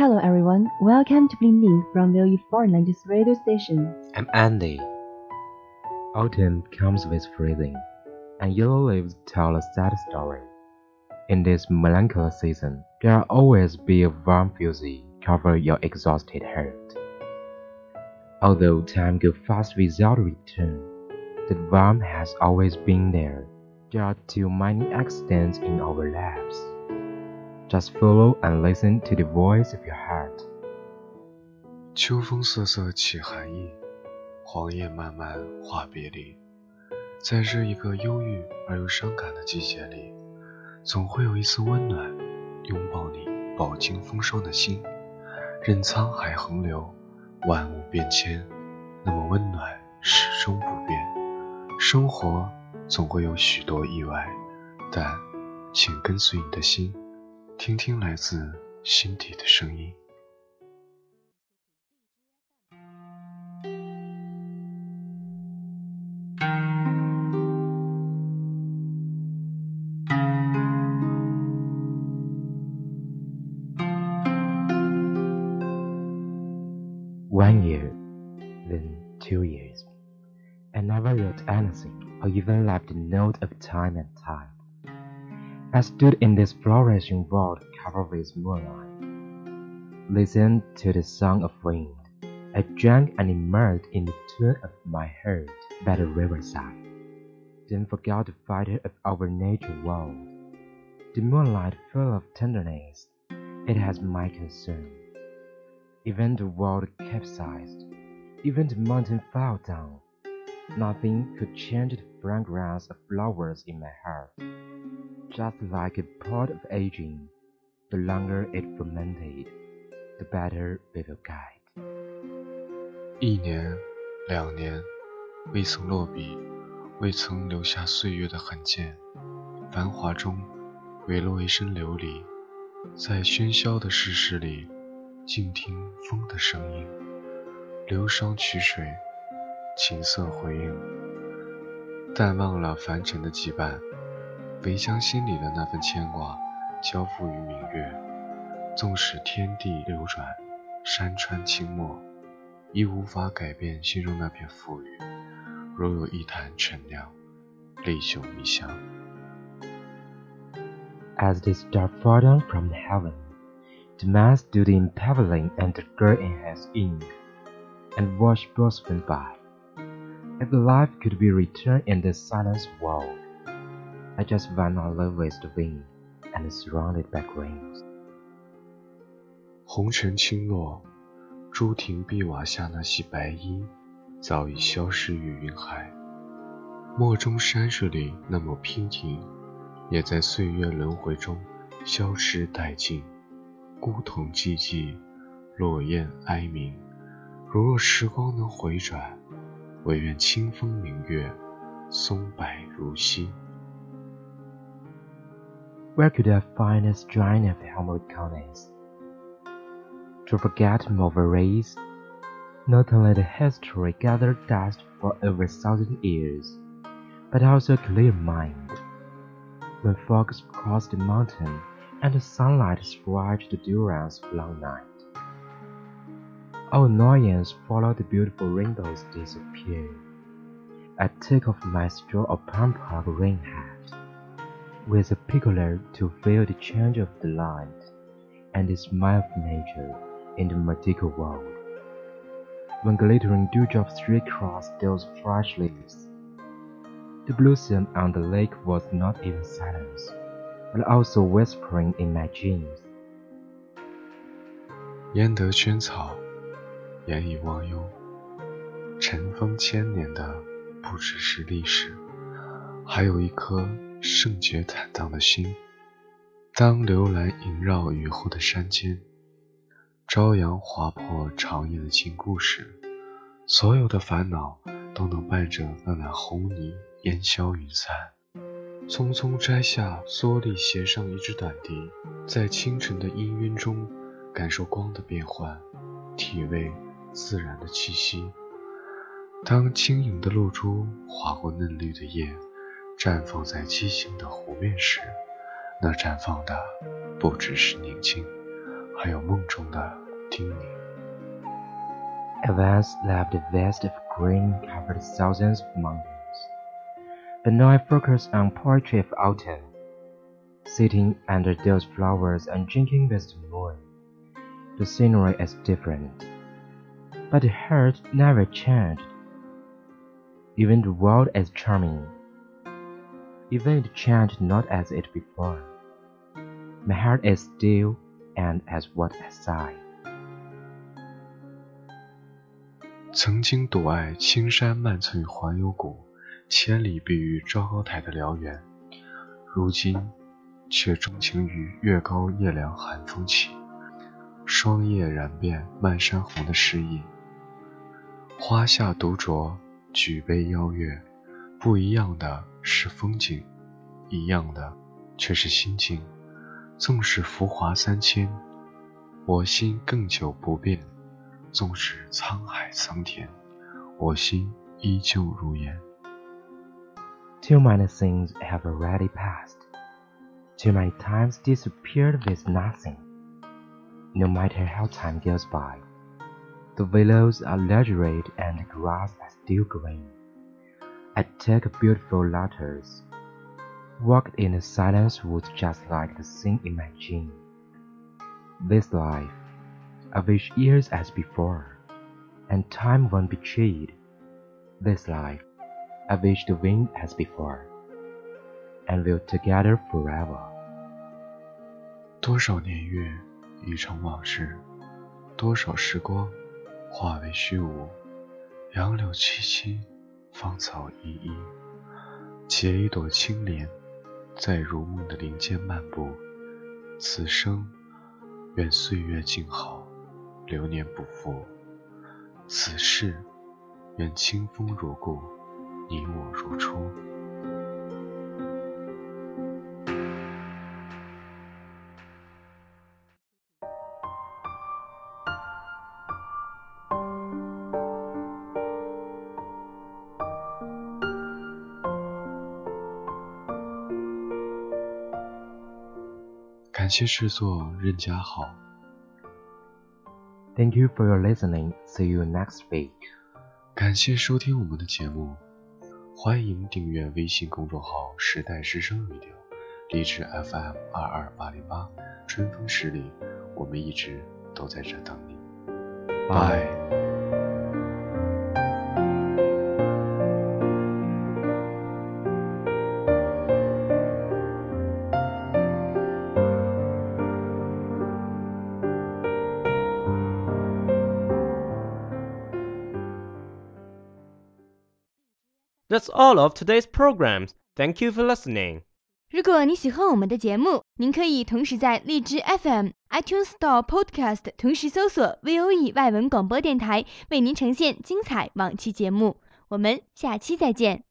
Hello everyone, welcome to Bling Bling from VOE Language Radio Station. I'm Andy. Autumn comes with freezing, and yellow leaves tell a sad story. In this melancholy season, there will always be a warm fuzzy cover your exhausted heart. Although time goes fast without return, the warmth has always been there. There are too many accidents in our lives. Just follow and listen to the voice of your heart. 秋风瑟瑟起寒意，黄叶漫漫话别离。在这一个忧郁而又伤感的季节里，总会有一丝温暖，拥抱你饱经风霜的心。任沧海横流，万物变迁，那么温暖始终不变。生活总会有许多意外，但请跟随你的心，听听来自心底的声音。 One year, then two years. I never wrote anything or even left a note of time and time. I stood in this flourishing world covered with moonlight, listened to the song of wind. I drank and immersed in the tune of my heart by the riverside. Then forgot the fighter of our nature world. The moonlight full of tenderness, it has my concern. Even the world capsized, even the mountain fell down. Nothing could change the fragrance of flowers in my heart. Just like a pot of aging, the longer it fermented, the better we will guide. 一年，两年，未曾落笔，未曾留下岁月的痕迹。繁华中，唯落一身流离，在喧嚣的世事里，静听风的声音。流觞曲水，琴瑟回应。淡忘了凡尘的羁绊，唯将心里的那份牵挂交付于明月。纵使天地流转，山川清没。亦无法改变心中那片馥郁。若有一坛陈酿，历久弥香。As the star fall down from heaven, the man stood in pavilion and the girl in his ink, and watched both went by. If life could be returned in this silence world, I just went on love with the wind and surrounded by rains 红尘轻落，朱亭碧瓦下那袭白衣，早已消失于云海。墨中山水里那抹娉婷，也在岁月轮回中消失殆尽。孤桐寂寂，落雁哀鸣。如若时光能回转，唯愿清风明月，松柏如昔。Where could I find a strain of Helmut Collins? To forget race, not only the history gathered dust for over a thousand years, but also a clear mind. When fogs crossed the mountain and the sunlight stretched the durance of long night, our annoyance followed the beautiful rainbows disappear. I took off my straw of palm park rain hat, with a picoler to feel the change of the light and the smile of nature in the magical world. When glittering dewdrops streaked across those fresh leaves, the blossom on the lake was not even silence, but also whispering in my dreams. 焉得萱草， 言以忘忧。尘封千年的不只是历史，还有一颗圣洁坦荡的心。当流岚萦绕雨后的山间，朝阳划破长夜的静故时，所有的烦恼都能伴着那暖红泥烟消云散。匆匆摘下蓑笠，携上一支短笛，在清晨的氤氲中感受光的变换，体味。自然的气息。当轻盈的露珠划过嫩绿的叶，绽放在激情的湖面时，那绽放的不只是宁静，还有梦中的叮咛。Advance left a vast of green covered thousands of mountains, but now I focus on poetry of autumn. Sitting under those flowers and drinking with the moon, the scenery is different. But the heart never changed. Even the world is charming. Even it changed not as it before. My heart is still and as what I sigh. 曾经独爱青山漫翠环幽谷，千里避雨昭高台的辽源，如今却钟情于月高夜凉寒风起，霜叶染遍漫山红的诗意。 花下独酌，举杯邀月。不一样的是风景，一样的却是心境。纵使浮华三千，我心更久不变；纵使沧海桑田，我心依旧如烟。Too many things have already passed. Too many times disappeared with nothing. No matter how time goes by. The willows are luxuriant and the grass is still green. I took beautiful letters, walked in the silence woods just like the scene in my dream. This life, I wish years as before, and time won't betrayed. This life, I wish the wind as before, and we'll together forever. 多少年月，一场往事，多少时光。 化为虚无，杨柳萋萋，芳草依依。结一朵青莲，在如梦的林间漫步。此生，愿岁月静好，流年不负；此世，愿清风如故，你我如初。感谢制作任家豪。Thank you for your listening. See you next week. 感谢收听我们的节目，欢迎订阅微信公众号“时代之声 Radio”，荔枝 FM 二二八零八，春风十里，我们一直都在这等你。Bye. That's all of today's programs. Thank you for listening. 如果你喜欢我们的节目，您可以同时在荔枝 FM、iTunes Store Podcast 同时搜索 VOE 外文广播电台，为您呈现精彩往期节目。我们下期再见。